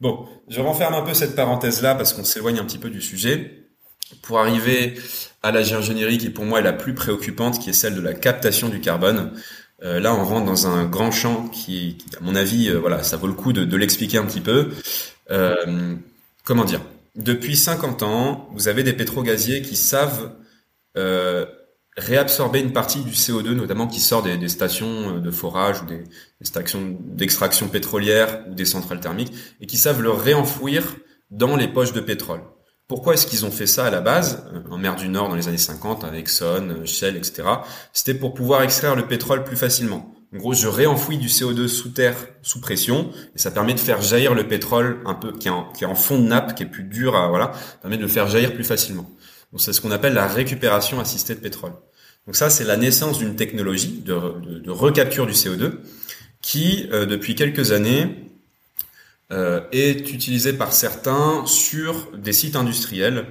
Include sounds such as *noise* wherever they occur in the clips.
Bon, je renferme un peu cette parenthèse-là parce qu'on s'éloigne un petit peu du sujet pour arriver à la géoingénierie qui pour moi est la plus préoccupante, qui est celle de la captation du carbone. Euh, là, on rentre dans un grand champ qui, à mon avis, euh, voilà, ça vaut le coup de, l'expliquer un petit peu. Euh, comment dire? Depuis 50 ans, vous avez des pétrogaziers qui savent réabsorber une partie du CO2, notamment qui sort des, stations de forage ou des, des stations d'extraction pétrolière ou des centrales thermiques, et qui savent le réenfouir dans les poches de pétrole. Pourquoi est-ce qu'ils ont fait ça à la base, euh, en mer du Nord dans les années 50, avec Exxon, euh, Shell, etc. C'était pour pouvoir extraire le pétrole plus facilement. En gros, je réenfouis du CO2 sous terre, sous pression, et ça permet de faire jaillir le pétrole un peu qui est en, qui est en fond de nappe, qui est plus dur à voilà, permet de le faire jaillir plus facilement. C'est ce qu'on appelle la récupération assistée de pétrole. Donc ça, c'est la naissance d'une technologie de, recapture du CO2 qui, euh, depuis quelques années, euh, est utilisé par certains sur des sites industriels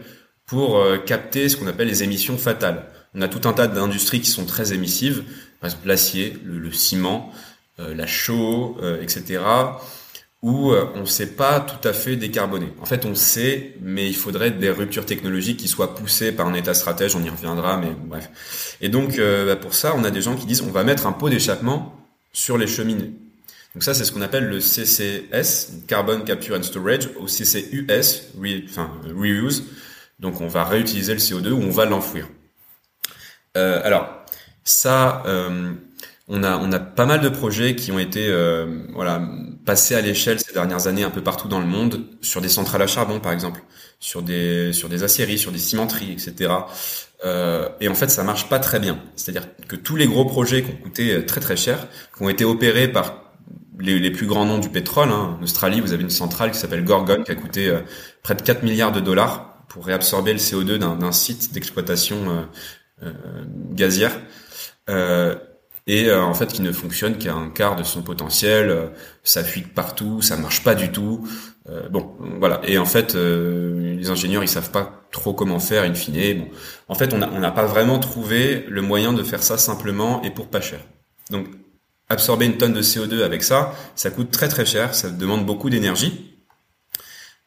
pour euh, capter ce qu'on appelle les émissions fatales. On a tout un tas d'industries qui sont très émissives, par exemple l'acier, le, ciment, euh, la chaux, etc., où on ne sait pas tout à fait décarboner. En fait, on sait, mais il faudrait des ruptures technologiques qui soient poussées par un État stratège, on y reviendra, mais bref. Et donc, bah, pour ça, on a des gens qui disent on va mettre un pot d'échappement sur les cheminées. Donc ça, c'est ce qu'on appelle le CCS, Carbon Capture and Storage, ou CCUS, enfin, Reuse. Donc on va réutiliser le CO2 ou on va l'enfouir. Euh, alors, ça, euh, on a on a pas mal de projets qui ont été euh, voilà passés à l'échelle ces dernières années un peu partout dans le monde sur des centrales à charbon par exemple, sur des sur des aciéries, sur des cimenteries, etc. Euh, et en fait, ça marche pas très bien. C'est-à-dire que tous les gros projets qui ont coûté très très cher, qui ont été opérés par les, plus grands noms du pétrole. Hein. En Australie, vous avez une centrale qui s'appelle Gorgon qui a coûté euh, près de 4 milliards de dollars pour réabsorber le CO2 d'un site d'exploitation euh, euh, et en fait qui ne fonctionne qu'à un quart de son potentiel, ça fuite partout, ça marche pas du tout. bon, voilà. Et en fait, les ingénieurs ils savent pas trop comment faire in fine. Bon, en fait, on n'a pas vraiment trouvé le moyen de faire ça simplement et pour pas cher. Donc absorber une tonne de CO2 avec ça, ça coûte très très cher, ça demande beaucoup d'énergie.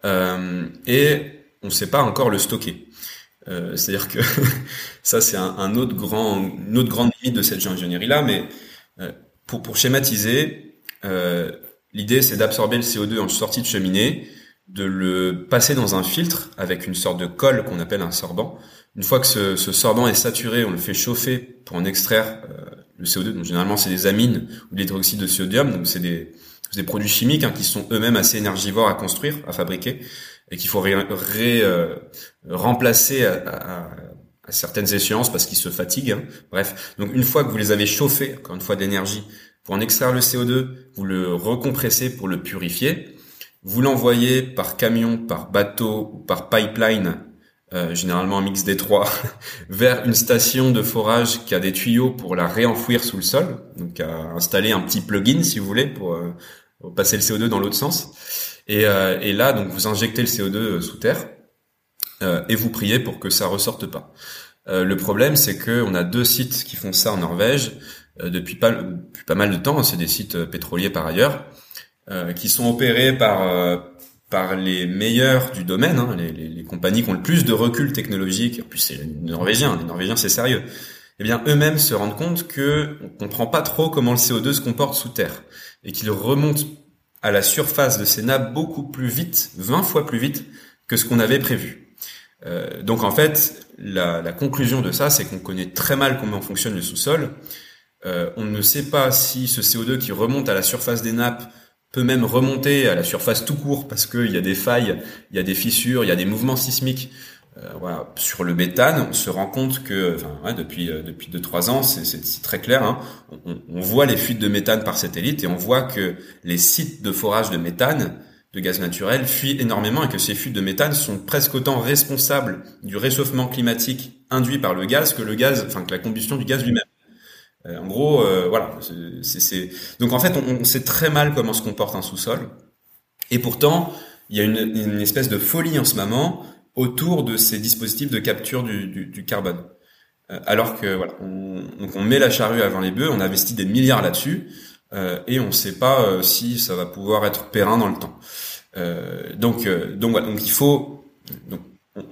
Euh, et on ne sait pas encore le stocker. Euh, C'est-à-dire que *laughs* ça, c'est un, un, autre grand, une autre grande limite de cette ingénierie-là. Mais euh, pour, pour schématiser, euh, l'idée, c'est d'absorber le CO2 en sortie de cheminée, de le passer dans un filtre avec une sorte de colle qu'on appelle un sorbant. Une fois que ce, ce, sorbant est saturé, on le fait chauffer pour en extraire euh, le CO2, donc généralement c'est des amines ou de l'hydroxyde de sodium, donc c'est des, des, produits chimiques hein, qui sont eux-mêmes assez énergivores à construire, à fabriquer, et qu'il faut ré, euh, remplacer à, à, certaines échéances parce qu'ils se fatiguent. Hein. Bref, donc une fois que vous les avez chauffés, encore une fois d'énergie, pour en extraire le CO2, vous le recompressez pour le purifier, vous l'envoyez par camion, par bateau ou par pipeline euh, généralement un mix des trois, *laughs* vers une station de forage qui a des tuyaux pour la réenfouir sous le sol, donc à installer un petit plugin si vous voulez pour, euh, passer le CO2 dans l'autre sens. Et, euh, et, là, donc vous injectez le CO2 sous terre et vous priez pour que ça ressorte pas. le problème, c'est que on a deux sites qui font ça en Norvège depuis pas, depuis pas mal de temps. Hein, c'est des sites pétroliers par ailleurs, qui sont opérés par par les meilleurs du domaine, hein, les, les, les, compagnies qui ont le plus de recul technologique, en plus c'est les Norvégiens, les Norvégiens c'est sérieux, eh bien eux-mêmes se rendent compte que on comprend pas trop comment le CO2 se comporte sous terre et qu'il remonte à la surface de ces nappes beaucoup plus vite, 20 fois plus vite que ce qu'on avait prévu. Euh, donc en fait, la, conclusion de ça, c'est qu'on connaît très mal comment fonctionne le sous-sol. Euh, on ne sait pas si ce CO2 qui remonte à la surface des nappes peut même remonter à la surface tout court parce qu'il y a des failles, il y a des fissures, il y a des mouvements sismiques. Euh, voilà. Sur le méthane, on se rend compte que enfin, ouais, depuis euh, depuis deux trois ans, c'est très clair. Hein, on, on, voit les fuites de méthane par satellite et on voit que les sites de forage de méthane, de gaz naturel, fuient énormément et que ces fuites de méthane sont presque autant responsables du réchauffement climatique induit par le gaz que le gaz, enfin que la combustion du gaz lui-même. Euh, en gros, euh, voilà. Donc en fait, on, sait très mal comment se comporte un sous-sol. Et pourtant, il y a une, espèce de folie en ce moment autour de ces dispositifs de capture du, carbone. Euh, alors que voilà, on, donc on met la charrue avant les bœufs, on investit des milliards là-dessus. et on ne sait pas si ça va pouvoir être périn dans le temps. donc, donc, voilà, donc il faut, donc,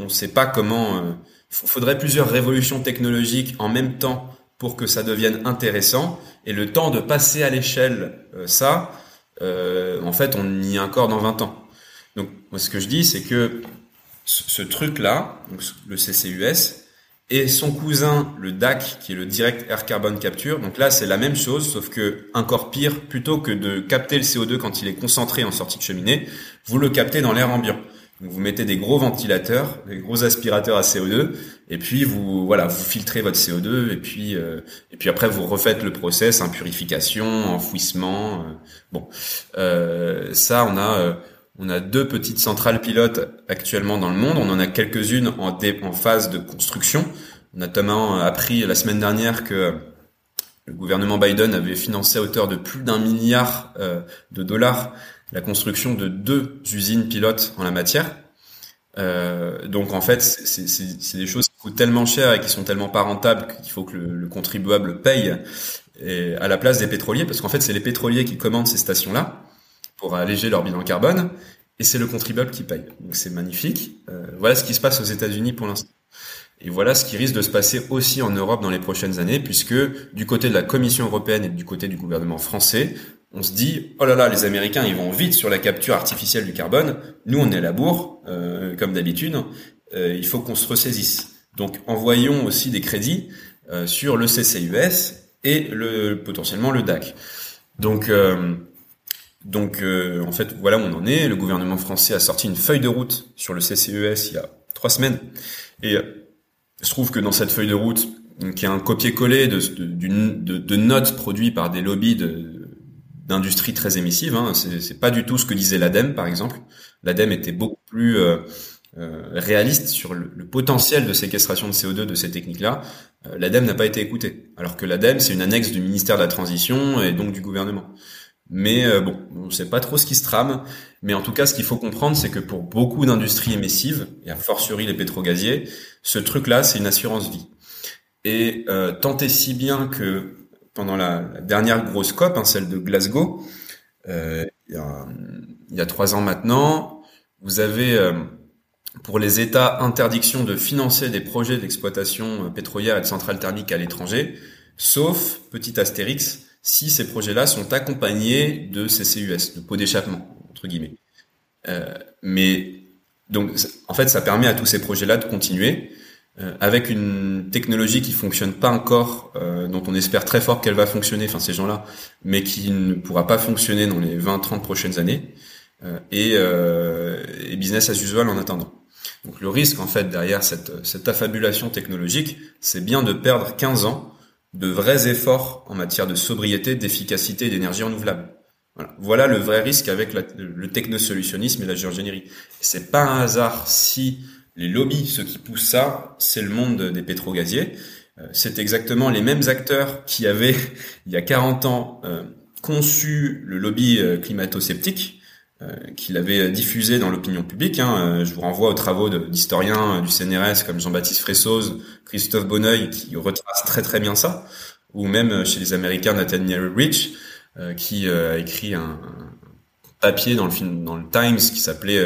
on ne sait pas comment. il faudrait plusieurs révolutions technologiques en même temps pour que ça devienne intéressant. Et le temps de passer à l'échelle, ça, en fait, on y est encore dans 20 ans. Donc, moi, ce que je dis, c'est que ce, truc-là, le CCUS, et son cousin, le DAC, qui est le Direct Air Carbon Capture. Donc là, c'est la même chose, sauf que encore pire, plutôt que de capter le CO2 quand il est concentré en sortie de cheminée, vous le captez dans l'air ambiant. Donc vous mettez des gros ventilateurs, des gros aspirateurs à CO2, et puis vous voilà, vous filtrez votre CO2, et puis euh, et puis après vous refaites le process, impurification, enfouissement. Euh, bon, euh, ça on a on a deux petites centrales pilotes actuellement dans le monde. On en a quelques-unes en, phase de construction. On a notamment appris la semaine dernière que le gouvernement Biden avait financé à hauteur de plus d'un milliard euh, de dollars la construction de deux usines pilotes en la matière. Euh, donc en fait, c'est des choses qui coûtent tellement cher et qui sont tellement pas rentables qu'il faut que le, contribuable paye et à la place des pétroliers, parce qu'en fait, c'est les pétroliers qui commandent ces stations-là pour alléger leur bilan carbone, et c'est le contribuable qui paye. Donc c'est magnifique. Euh, voilà ce qui se passe aux États-Unis pour l'instant. Et voilà ce qui risque de se passer aussi en Europe dans les prochaines années, puisque du côté de la Commission européenne et du côté du gouvernement français, on se dit oh là là, les Américains ils vont vite sur la capture artificielle du carbone. Nous on est à la bourre, euh, comme d'habitude. Euh, il faut qu'on se ressaisisse. Donc envoyons aussi des crédits euh, sur le CCUS et le potentiellement le DAC. Donc euh, donc, euh, en fait, voilà où on en est. Le gouvernement français a sorti une feuille de route sur le CCES il y a trois semaines. Et euh, je trouve que dans cette feuille de route, qui est un copier-coller de, notes produites par des lobbies d'industries très émissives, hein, c'est pas du tout ce que disait l'ADEME, par exemple. L'ADEME était beaucoup plus euh, réaliste sur le, potentiel de séquestration de CO2 de ces techniques-là. L'ADEME n'a pas été écouté, alors que l'ADEME, c'est une annexe du ministère de la Transition et donc du gouvernement. Mais euh, bon, on ne sait pas trop ce qui se trame. Mais en tout cas, ce qu'il faut comprendre, c'est que pour beaucoup d'industries émissives, et a fortiori les pétrogaziers, ce truc-là, c'est une assurance vie. Et euh, tant et si bien que pendant la, dernière grosse COP, hein, celle de Glasgow, euh, il, y a, trois ans maintenant, vous avez euh, pour les États interdiction de financer des projets d'exploitation pétrolière et de centrales thermiques à l'étranger, sauf, petit astérix, si ces projets-là sont accompagnés de CCUS, de pots d'échappement, entre guillemets. Euh, mais donc, en fait, ça permet à tous ces projets-là de continuer euh, avec une technologie qui fonctionne pas encore, euh, dont on espère très fort qu'elle va fonctionner, enfin ces gens-là, mais qui ne pourra pas fonctionner dans les 20-30 prochaines années, euh, et, euh, et, business as usual en attendant. Donc le risque, en fait, derrière cette, cette affabulation technologique, c'est bien de perdre 15 ans de vrais efforts en matière de sobriété, d'efficacité et d'énergie renouvelable. Voilà. voilà. le vrai risque avec le technosolutionnisme et la géoingénierie. C'est pas un hasard si les lobbies, ceux qui poussent ça, c'est le monde des pétrogaziers. Euh, c'est exactement les mêmes acteurs qui avaient, *laughs* il y a 40 ans, euh, conçu le lobby euh, climato-sceptique, qu'il avait diffusé dans l'opinion publique. Hein. Euh, je vous renvoie aux travaux d'historiens euh, du CNRS comme Jean-Baptiste Fressoz, Christophe Bonneuil, qui retrace très très bien ça, ou même chez les Américains Nathaniel Rich, qui a écrit un, papier dans le Times qui s'appelait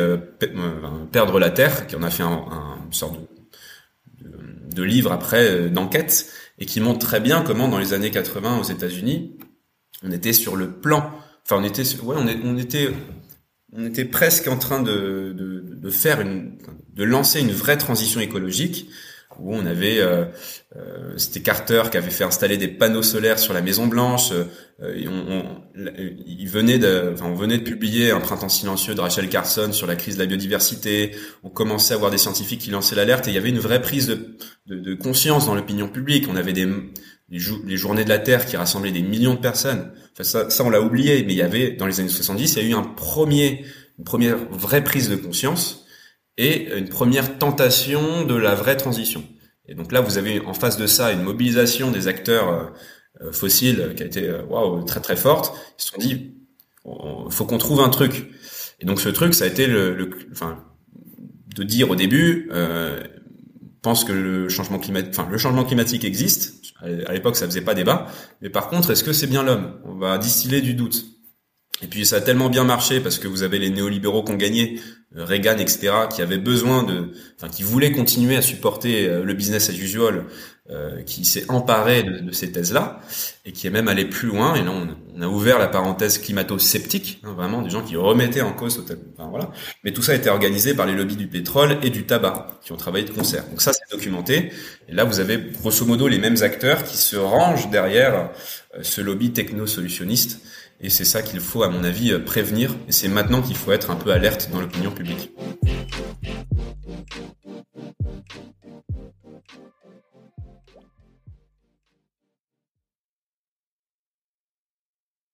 Perdre la Terre, qui en a fait un, un une sorte de, livre après d'enquête et qui montre très bien comment dans les années 80 aux États-Unis, on était sur le plan, enfin on était, ouais, on était on était presque en train de, de, de, faire une, de lancer une vraie transition écologique où on avait, euh, euh, c'était Carter qui avait fait installer des panneaux solaires sur la Maison Blanche. Euh, et on, il venait de, enfin, on venait de publier un printemps silencieux de Rachel Carson sur la crise de la biodiversité. On commençait à voir des scientifiques qui lançaient l'alerte et il y avait une vraie prise de, de, de conscience dans l'opinion publique. On avait des les, journées de la Terre qui rassemblaient des millions de personnes. Enfin, ça, ça on l'a oublié, mais il y avait dans les années 70, il y a eu un premier, une première vraie prise de conscience et une première tentation de la vraie transition. Et donc là, vous avez en face de ça une mobilisation des acteurs euh, fossiles qui a été euh, waouh très très forte. Ils se sont dit, faut qu'on trouve un truc. Et donc ce truc, ça a été le, le enfin, de dire au début, euh, pensent que le changement climatique, enfin le changement climatique existe. À l'époque, ça faisait pas débat. Mais par contre, est-ce que c'est bien l'homme? On va distiller du doute. Et puis ça a tellement bien marché parce que vous avez les néolibéraux qui ont gagné, Reagan, etc., qui avaient besoin de, enfin, qui voulaient continuer à supporter euh, le business as usual, euh, qui s'est emparé de, ces thèses-là et qui est même allé plus loin. Et là, on, a ouvert la parenthèse climato-sceptique, hein, vraiment des gens qui remettaient en cause. Enfin, voilà. Mais tout ça a été organisé par les lobbies du pétrole et du tabac qui ont travaillé de concert. Donc ça, c'est documenté. Et là, vous avez grosso modo les mêmes acteurs qui se rangent derrière ce lobby techno-solutionniste et c'est ça qu'il faut, à mon avis, prévenir. Et c'est maintenant qu'il faut être un peu alerte dans l'opinion publique.